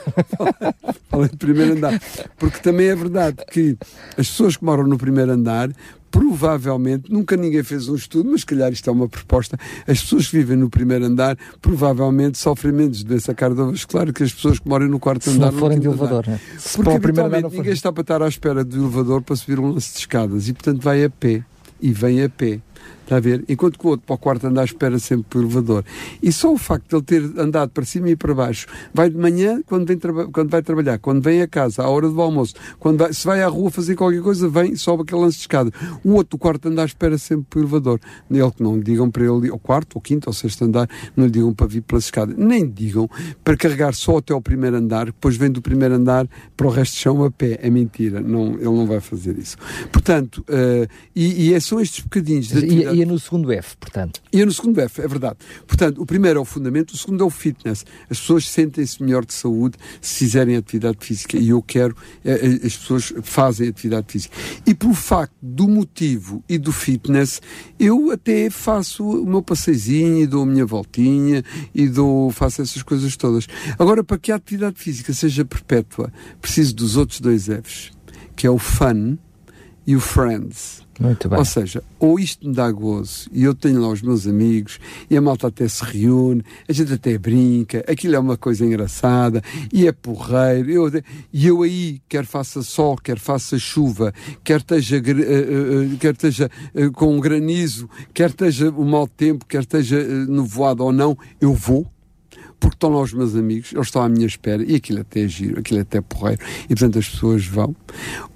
[laughs] falou no primeiro andar. Porque também é verdade que as pessoas que moram no primeiro andar provavelmente, nunca ninguém fez um estudo, mas se calhar isto é uma proposta, as pessoas que vivem no primeiro andar provavelmente sofrem menos de doença cardiovascular que as pessoas que moram no quarto se andar. Se não forem de elevador, né? Porque habitualmente ninguém está para estar à espera do elevador para subir um lance de escadas e portanto vai a pé e vem a pé. Está a ver? Enquanto que o outro para o quarto andar espera sempre pelo elevador. E só o facto de ele ter andado para cima e para baixo, vai de manhã, quando, vem quando vai trabalhar, quando vem a casa, à hora do almoço, quando vai, se vai à rua fazer qualquer coisa, vem, sobe aquele lance de escada. O outro, o quarto andar, espera sempre pelo elevador. Ele que não lhe digam para ele, ao quarto, ou quinto, ou sexto andar, não lhe digam para vir pela escada. Nem digam para carregar só até ao primeiro andar, depois vem do primeiro andar para o resto de chão a pé. É mentira. Não, ele não vai fazer isso. Portanto, uh, e, e é são estes bocadinhos de atividade... e, e é no segundo F, portanto. E é no segundo F, é verdade. Portanto, o primeiro é o fundamento, o segundo é o fitness. As pessoas sentem-se melhor de saúde se fizerem atividade física e eu quero, eh, eh, as pessoas fazem atividade física. E pelo facto do motivo e do fitness, eu até faço o meu passeizinho e dou a minha voltinha e dou, faço essas coisas todas. Agora, para que a atividade física seja perpétua, preciso dos outros dois Fs, que é o fun e o friends. Muito bem. Ou seja, ou isto me dá gozo e eu tenho lá os meus amigos e a malta até se reúne, a gente até brinca, aquilo é uma coisa engraçada e é porreiro. Eu, e eu aí, quer faça sol, quer faça chuva, quer esteja, uh, uh, quer esteja uh, com um granizo, quer esteja o mau tempo, quer esteja uh, nevoado ou não, eu vou porque estão lá os meus amigos, eles estão à minha espera e aquilo até é giro, aquilo é até porreiro e portanto as pessoas vão.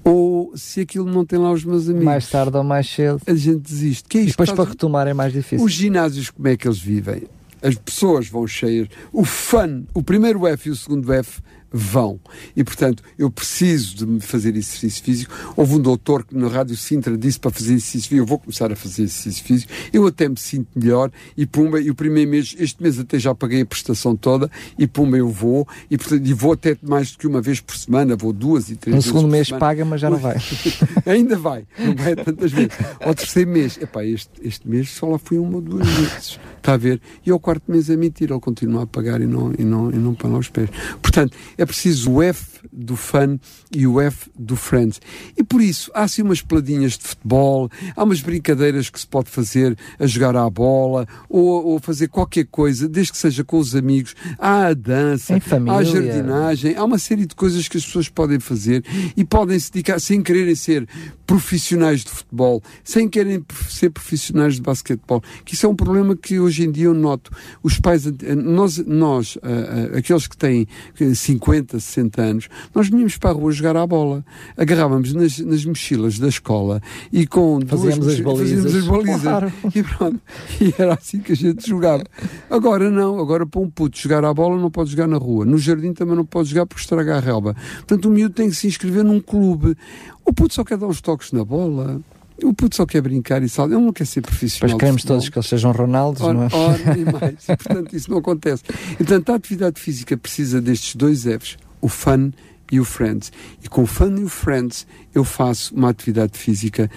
Ou se aquilo não tem lá os meus amigos, mais tarde ou mais cedo, a gente desiste. Que é isto e depois para retomar é mais difícil. Os ginásios, como é que eles vivem? As pessoas vão cheias. O fun, o primeiro F e o segundo F vão. E, portanto, eu preciso de fazer exercício físico. Houve um doutor que na Rádio Sintra disse para fazer exercício físico, eu vou começar a fazer exercício físico, eu até me sinto melhor e pumba, e o primeiro mês, este mês até já paguei a prestação toda e pumba, eu vou, e, portanto, e vou até mais do que uma vez por semana, vou duas e três no vezes segundo mês semana. paga, mas já não vai. [laughs] Ainda vai, não vai tantas vezes. Ao terceiro mês, epá, este, este mês só lá fui uma ou duas vezes, está a ver? E ao quarto mês é mentira, ele continua a pagar e não, e não, e não para os pés. Portanto, é preciso o F do fun e o F do friends. E por isso, há assim umas peladinhas de futebol, há umas brincadeiras que se pode fazer a jogar à bola ou, ou fazer qualquer coisa, desde que seja com os amigos. Há a dança, há a jardinagem, há uma série de coisas que as pessoas podem fazer e podem se dedicar sem quererem ser profissionais de futebol, sem quererem ser profissionais de basquetebol, que isso é um problema que hoje em dia eu noto. Os pais, nós, nós uh, uh, aqueles que têm 50, 60 anos, nós vinhamos para a rua jogar à bola. Agarrávamos nas, nas mochilas da escola e com fazíamos as balizas. Fazíamos as balizas. Claro. E pronto. E era assim que a gente jogava. Agora não, agora para um puto jogar à bola não pode jogar na rua. No jardim também não pode jogar porque estraga a relva. Portanto, o miúdo tem que se inscrever num clube. O puto só quer dar uns toques na bola. O puto só quer brincar e só. Ele não quer ser profissional. Pois queremos todos que eles sejam Ronaldos, ora, não é? Ora, [laughs] e mais. E, portanto, isso não acontece. Portanto, a atividade física precisa destes dois Fs o fun e o friends. E com o fun e o friends eu faço uma atividade física,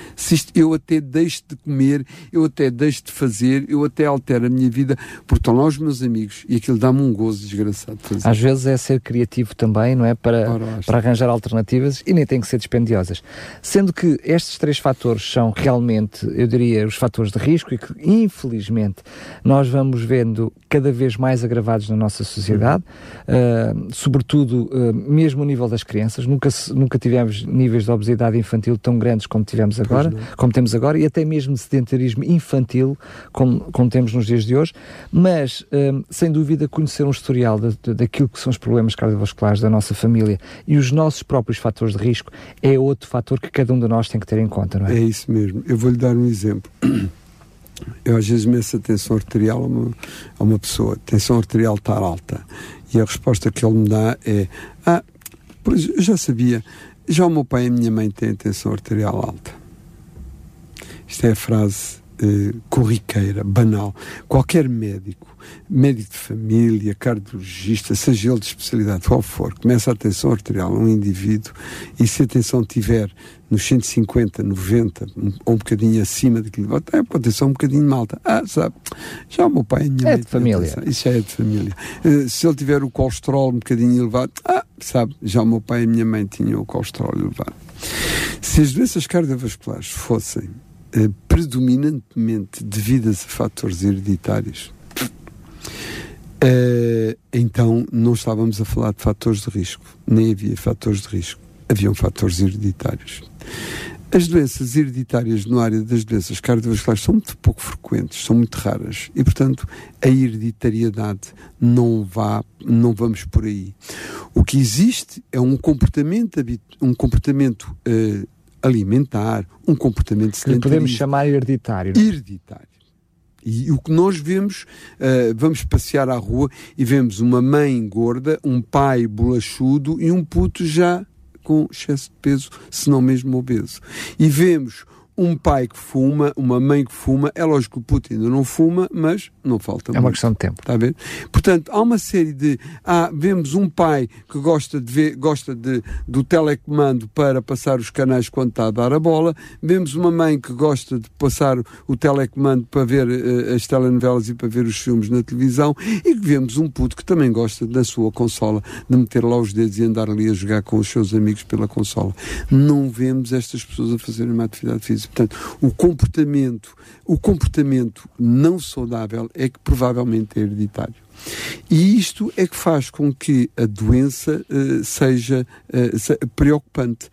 eu até deixo de comer, eu até deixo de fazer, eu até altero a minha vida, porque estão lá os meus amigos e aquilo dá-me um gozo desgraçado. De fazer. Às vezes é ser criativo também, não é? Para, para arranjar alternativas e nem tem que ser dispendiosas. Sendo que estes três fatores são realmente, eu diria, os fatores de risco e que, infelizmente, nós vamos vendo cada vez mais agravados na nossa sociedade, uh, sobretudo uh, mesmo no nível das crianças. Nunca, nunca tivemos níveis de obesidade infantil tão grandes como tivemos agora, como temos agora, e até mesmo de sedentarismo infantil, como, como temos nos dias de hoje, mas um, sem dúvida conhecer um historial de, de, daquilo que são os problemas cardiovasculares da nossa família e os nossos próprios fatores de risco é outro fator que cada um de nós tem que ter em conta, não é? É isso mesmo. Eu vou-lhe dar um exemplo. Eu às vezes meço a tensão arterial a uma, a uma pessoa, a tensão arterial está alta, e a resposta que ele me dá é: Ah, pois eu já sabia, já o meu pai e a minha mãe têm tensão arterial alta. Isto é a frase eh, corriqueira, banal. Qualquer médico, médico de família, cardiologista, seja ele de especialidade, qual for, começa a tensão arterial a um indivíduo e se a tensão tiver nos 150, 90 ou um bocadinho acima daquilo, é com a tensão um bocadinho malta. Ah, sabe, já o meu pai e a minha é mãe. de família. Isso já é de família. Uh, se ele tiver o colesterol um bocadinho elevado, ah, sabe, já o meu pai e a minha mãe tinham o colesterol elevado. Se as doenças cardiovasculares fossem predominantemente devidas a fatores hereditários, uh, então não estávamos a falar de fatores de risco, nem havia fatores de risco, haviam fatores hereditários. As doenças hereditárias no área das doenças cardiovasculares são muito pouco frequentes, são muito raras e, portanto, a hereditariedade não vá, não vamos por aí. O que existe é um comportamento, um comportamento uh, alimentar, um comportamento sedentário. Que podemos chamar hereditário. Não? É? Hereditário. E o que nós vemos, uh, vamos passear à rua e vemos uma mãe gorda, um pai bolachudo e um puto já com excesso de peso, se não mesmo obeso. E vemos um pai que fuma, uma mãe que fuma, é lógico que o Putin ainda não fuma, mas não falta É muito. uma questão de tempo. Está a ver? Portanto, há uma série de. Ah, vemos um pai que gosta, de ver, gosta de, do telecomando para passar os canais quando está a dar a bola, vemos uma mãe que gosta de passar o telecomando para ver uh, as telenovelas e para ver os filmes na televisão, e vemos um puto que também gosta da sua consola, de meter lá os dedos e andar ali a jogar com os seus amigos pela consola. Não vemos estas pessoas a fazerem uma atividade física Portanto, o comportamento, o comportamento não saudável é que provavelmente é hereditário. E isto é que faz com que a doença uh, seja uh, preocupante.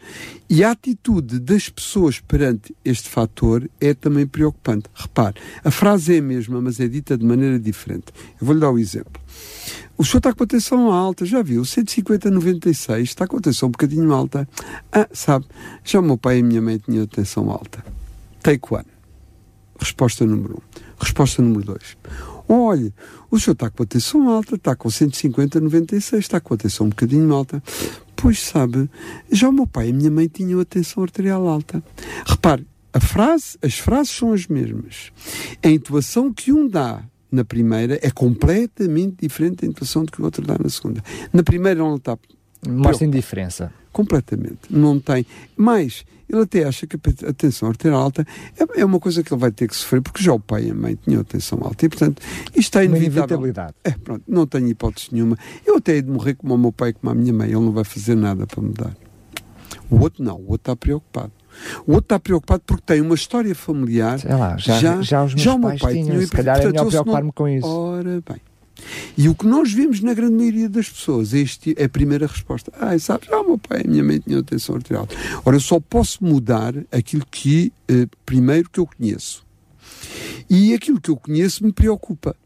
E a atitude das pessoas perante este fator é também preocupante. Repare, a frase é a mesma, mas é dita de maneira diferente. Eu vou-lhe dar um exemplo. O senhor está com a tensão alta, já viu? 150 96, está com a tensão um bocadinho alta. Ah, sabe, já o meu pai e a minha mãe tinham tensão alta. Take one. Resposta número um. Resposta número dois. Olha, o senhor está com a tensão alta, está com 150 96, está com a tensão um bocadinho alta. Pois sabe, já o meu pai e a minha mãe tinham a tensão arterial alta. Repare, a frase, as frases são as mesmas. A intuação que um dá na primeira é completamente diferente da intuação do que o outro dá na segunda. Na primeira não está. Mostra indiferença. Completamente. Não tem. Mas ele até acha que a tensão arterial alta é, é, uma coisa que ele vai ter que sofrer, porque já o pai e a mãe tinham tensão alta. E, portanto, isto é inevitável. É, pronto, não tenho hipótese nenhuma. Eu até hei de morrer como o meu pai e como a minha mãe. Ele não vai fazer nada para mudar. O outro não. O outro está preocupado. O outro está preocupado porque tem uma história familiar. Sei lá, já, já, já os meus já pais pai tinham, tinham, se calhar é melhor preocupar-me com isso. Ora bem. E o que nós vemos na grande maioria das pessoas, este é a primeira resposta. Ah, sabes, ah, o meu pai e a minha mãe tinham atenção arterial. Ora, eu só posso mudar aquilo que, eh, primeiro, que eu conheço. E aquilo que eu conheço me preocupa.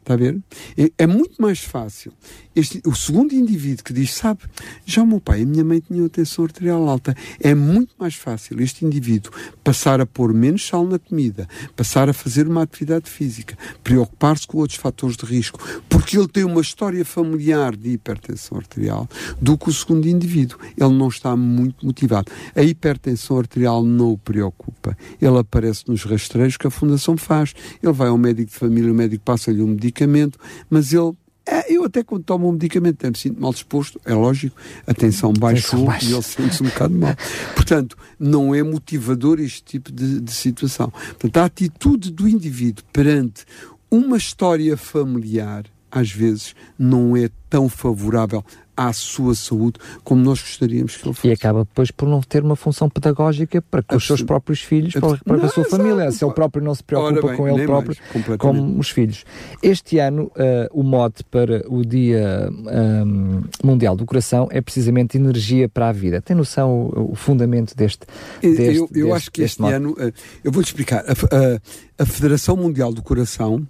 Está a ver? É, é, muito mais fácil. Este, o segundo indivíduo que diz, sabe, já o meu pai e a minha mãe tinham tensão arterial alta. É muito mais fácil este indivíduo passar a pôr menos sal na comida, passar a fazer uma atividade física, preocupar-se com outros fatores de risco, porque ele tem uma história familiar de hipertensão arterial, do que o segundo indivíduo. Ele não está muito motivado. A hipertensão arterial não o preocupa. Ele aparece nos rastreios que a Fundação faz. Ele vai ao médico de família, o médico passa-lhe um medicamento medicamento, mas ele é, eu até quando tomo um medicamento me sinto mal disposto, é lógico, a tensão baixou e ele sente-se um bocado mal. [laughs] Portanto, não é motivador este tipo de, de situação. Portanto, a atitude do indivíduo perante uma história familiar, às vezes, não é tão favorável à sua saúde como nós gostaríamos que ele fosse. E acaba depois por não ter uma função pedagógica para com os seus próprios filhos, para, para não, a sua família. Se ele próprio não se preocupa bem, com ele próprio, mais, como os filhos. Este ano, uh, o mote para o Dia um, Mundial do Coração é precisamente energia para a vida. Tem noção o, o fundamento deste, deste Eu, eu deste, acho que este ano, uh, eu vou-te explicar, a, a, a Federação Mundial do Coração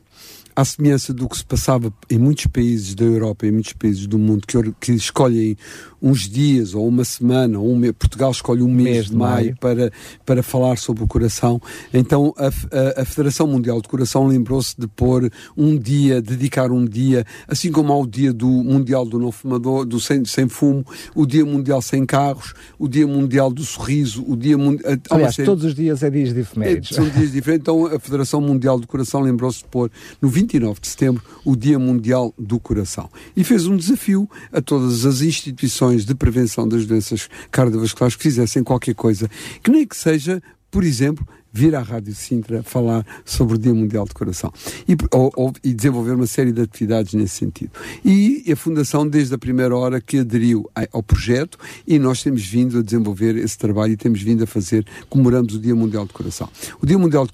à semelhança do que se passava em muitos países da Europa e muitos países do mundo que, que escolhem uns dias ou uma semana, ou um mês, Portugal escolhe um mês, mês de, maio, maio, para, para falar sobre o coração. Então a, a, a Federação Mundial de Coração lembrou-se de pôr um dia, dedicar um dia, assim como ao dia do Mundial do Não Fumador, do sem, sem Fumo, o Dia Mundial Sem Carros, o Dia Mundial do Sorriso, o Dia Mundial. Aliás, todos os dias é dias de efemérides. É, são dias diferentes. Então a Federação Mundial do Coração lembrou-se de pôr no 29 de setembro o Dia Mundial do Coração. E fez um desafio a todas as instituições de prevenção das doenças cardiovasculares que fizessem qualquer coisa, que nem que seja por exemplo, vir à Rádio Sintra falar sobre o Dia Mundial do Coração e, ou, ou, e desenvolver uma série de atividades nesse sentido. E a Fundação, desde a primeira hora que aderiu ao projeto, e nós temos vindo a desenvolver esse trabalho e temos vindo a fazer, comemoramos o Dia Mundial do Coração. O Dia Mundial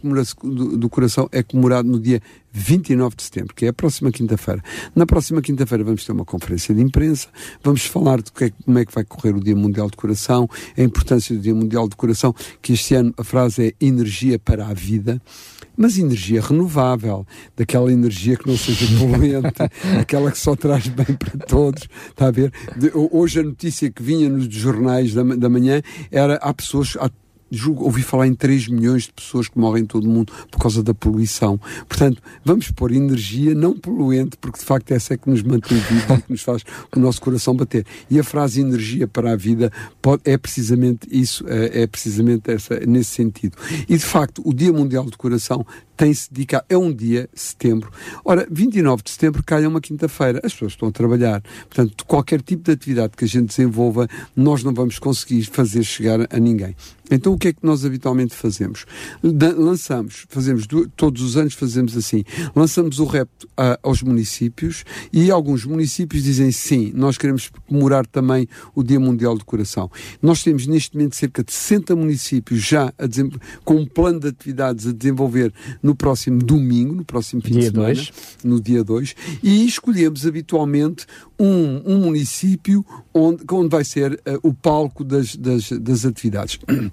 do, do Coração é comemorado no dia 29 de setembro, que é a próxima quinta-feira. Na próxima quinta-feira vamos ter uma conferência de imprensa, vamos falar de é como é que vai correr o Dia Mundial do Coração, a importância do Dia Mundial do Coração, que este ano a frase é energia para a vida mas energia renovável, daquela energia que não seja poluente, [laughs] aquela que só traz bem para todos. Está a ver? De, hoje a notícia que vinha nos jornais da, da manhã era há pessoas, há julgo, ouvi falar em 3 milhões de pessoas que morrem em todo o mundo por causa da poluição. Portanto, vamos pôr energia não poluente, porque de facto essa é que nos mantém vivos e que nos faz o nosso coração bater. E a frase energia para a vida pode, é precisamente isso, é, é precisamente essa, nesse sentido. E de facto, o Dia Mundial do Coração tem-se dedicado, é um dia, setembro. Ora, 29 de setembro cai uma quinta-feira, as pessoas estão a trabalhar. Portanto, qualquer tipo de atividade que a gente desenvolva, nós não vamos conseguir fazer chegar a ninguém. Então o que é que nós habitualmente fazemos? Lançamos, fazemos todos os anos fazemos assim, lançamos o repto a, aos municípios e alguns municípios dizem sim, nós queremos comemorar também o Dia Mundial do Coração. Nós temos neste momento cerca de 60 municípios já com um plano de atividades a desenvolver no próximo domingo, no próximo fim dia de semana, dois. no dia 2, e escolhemos habitualmente um, um município onde, onde vai ser uh, o palco das, das, das atividades. [clears throat]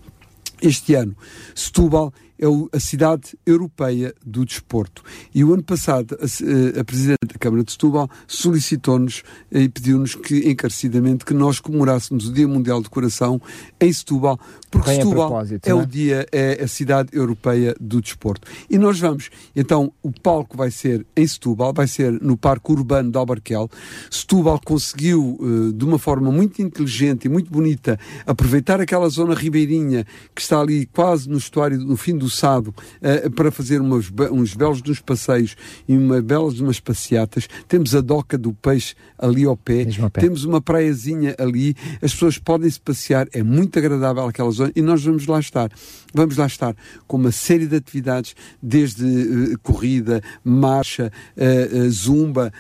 Este ano, Setúbal é a cidade europeia do desporto. E o ano passado, a, eh, a Presidente da Câmara de Setúbal solicitou-nos e pediu-nos que, encarecidamente, que nós comemorássemos o Dia Mundial do Coração em Setúbal, porque Bem Setúbal é, é o dia, é a cidade europeia do desporto. E nós vamos. Então, o palco vai ser em Setúbal, vai ser no Parque Urbano de Albarquel. Setúbal conseguiu, eh, de uma forma muito inteligente e muito bonita, aproveitar aquela zona ribeirinha que está ali quase no estuário, no fim do Sado, uh, para fazer umas, uns belos dos passeios e uma belas umas passeatas. Temos a doca do peixe ali ao pé, pé. temos uma praiazinha ali, as pessoas podem se passear, é muito agradável aquela zona e nós vamos lá estar. Vamos lá estar com uma série de atividades, desde uh, corrida, marcha, uh, zumba,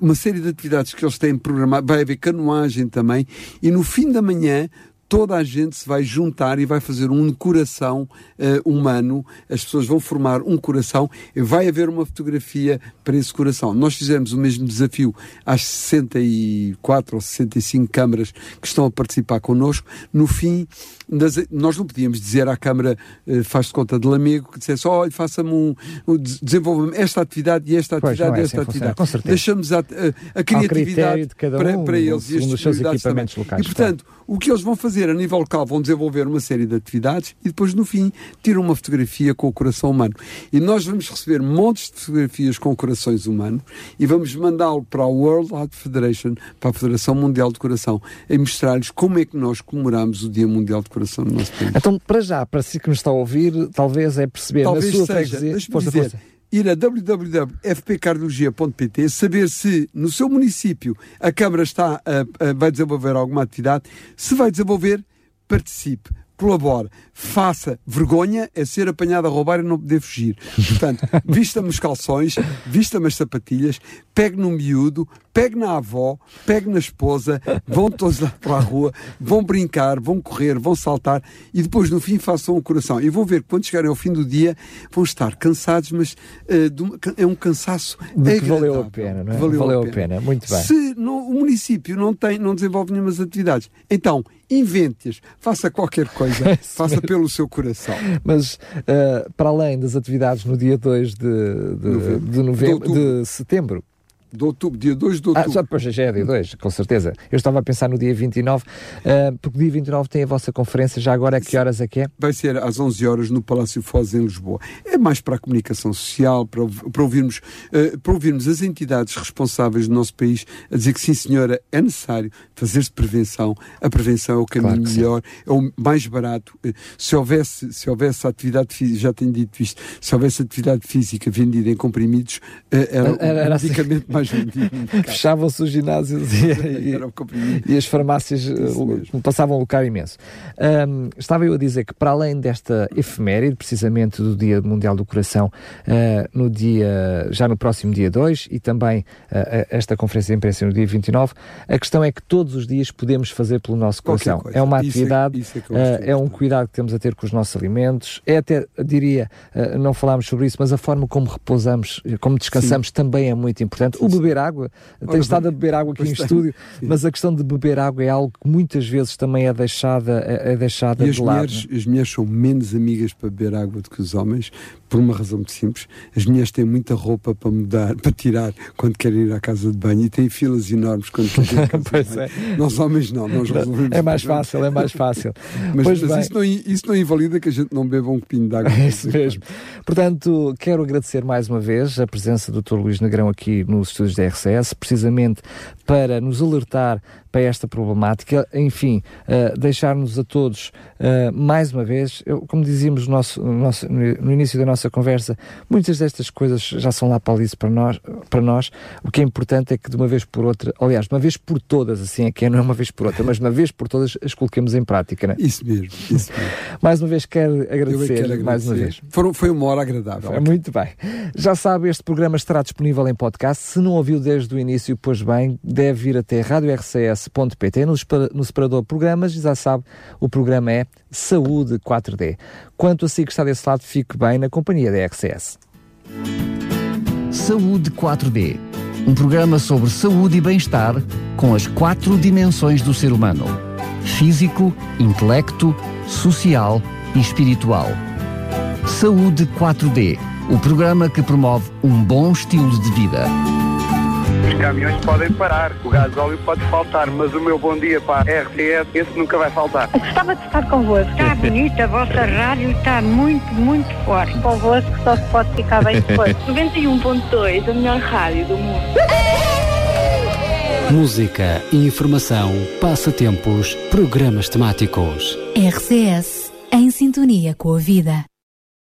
uma série de atividades que eles têm programado. Vai haver canoagem também e no fim da manhã toda a gente se vai juntar e vai fazer um coração uh, humano, as pessoas vão formar um coração e vai haver uma fotografia para esse coração. Nós fizemos o mesmo desafio às 64 ou 65 câmaras que estão a participar connosco. No fim, nós não podíamos dizer à Câmara, uh, faz-se conta de Lamego, que dissesse, olha, faça-me um, um desenvolva-me esta atividade e esta atividade e é esta assim atividade. Deixamos a, a, a criatividade para, um, para eles e as equipamentos também. locais. E, portanto, claro. O que eles vão fazer a nível local, vão desenvolver uma série de atividades e depois, no fim, tiram uma fotografia com o coração humano. E nós vamos receber montes de fotografias com corações humanos e vamos mandá-lo para a World Heart Federation, para a Federação Mundial de Coração, e mostrar-lhes como é que nós comemoramos o Dia Mundial de Coração no nosso país. Então, para já, para si que nos está a ouvir, talvez é perceber talvez na sua seja, dizer, força ir a www.fpcardiologia.pt, saber se no seu município a Câmara está a, a, vai desenvolver alguma atividade. Se vai desenvolver, participe colabore, faça vergonha é ser apanhado a roubar e não poder fugir. Portanto, [laughs] vista-me os calções, vista-me as sapatilhas, pegue no miúdo, pegue na avó, pegue na esposa, vão todos lá para a rua, vão brincar, vão correr, vão saltar e depois no fim façam o coração. E vão ver que quando chegarem ao fim do dia vão estar cansados, mas uh, é um cansaço de que valeu a pena, não é? Valeu, valeu a, pena. a, pena. muito bem. Se o município não tem, não desenvolve nenhumas atividades, então invente-as, faça qualquer coisa, [laughs] faça pelo seu coração. Mas uh, para além das atividades no dia 2 de, de, novembro, de, novembro, de, de setembro, de outubro, dia 2 de outubro. Ah, só depois já é dia 2, com certeza. Eu estava a pensar no dia 29, uh, porque dia 29 tem a vossa conferência, já agora a que horas é que é? Vai ser às 11 horas no Palácio Foz, em Lisboa. É mais para a comunicação social, para, para, ouvirmos, uh, para ouvirmos as entidades responsáveis do nosso país a dizer que sim, senhora, é necessário fazer-se prevenção. A prevenção é o caminho claro melhor, sim. é o mais barato. Uh, se houvesse, se houvesse atividade física, já tenho dito isto, se houvesse atividade física vendida em comprimidos, era, era, era, [laughs] [laughs] Fechavam-se os ginásios e, e, e, as farmácias uh, passavam um lugar imenso. Um, estava eu a dizer que, para além desta efeméride, precisamente do Dia Mundial do Coração, uh, no dia, já no próximo dia 2 e também uh, esta conferência de imprensa no dia 29, a questão é que todos os dias podemos fazer pelo nosso coração. É uma isso é- atividade, é, é, é, um cuidado que temos a ter com os nossos alimentos, é até, diria, não falámos sobre isso, mas a forma como repousamos, como descansamos Sim. também é muito importante. Sim, o beber água, tenho estado a beber água aqui em estúdio, mas a questão de beber água é algo que muitas vezes também é deixada, é, é deixada e de lado. Mulheres, as mulheres são menos amigas para beber água do que os homens, por uma razão muito simples. As mulheres têm muita roupa para mudar, para tirar quando querem ir à casa de banho e têm filas enormes quando querem ir à casa pois de banho. É. Nós homens não, nós resolvemos. É mais fácil, é mais fácil. [laughs] mas, mas isso, não, isso não invalida que a gente não beba um copinho de água. É isso mesmo. Portanto, quero agradecer mais uma vez a presença do Dr. Luís Negrão aqui nos estúdios da RCS, precisamente para nos alertar para esta problemática, enfim, uh, deixar-nos a todos, uh, mais uma vez, eu, como dizíamos no, nosso, no, nosso, no, início da nossa conversa, muitas destas coisas já são lá para para nós, para nós, o que é importante é que de uma vez por outra, aliás, de uma vez por todas, assim é que é, não é uma vez por outra, mas de uma vez por todas as coloquemos em prática, né? Isso mesmo, isso mesmo. mais uma vez quero agradecer, quero agradecer. mais uma vez. Foram, foi uma hora agradável. É, muito bem. Já sabe, este programa estará disponível em podcast, se não ouviu desde o início, pois bem, deve vir até rádio RCS rcs.pt. No, no separador programas, já sabe, o programa é Saúde 4D. Quanto a si que está desse lado, fique bem na companhia da RCS. Saúde 4D. Um programa sobre saúde e bem-estar com as quatro dimensões do ser humano: físico, intelecto, social e espiritual. Saúde 4D. O programa que promove um bom estilo de vida. Os caminhões podem parar, o gás óleo pode faltar, mas o meu bom dia para a RTS, esse nunca vai faltar. Gostava de estar convosco. Está bonita, a vossa rádio está muito, muito forte. Convosco só se pode ficar bem depois. [laughs] 91.2, a melhor rádio do mundo. Música, informação, passatempos, programas temáticos. RCS, em sintonia com a vida.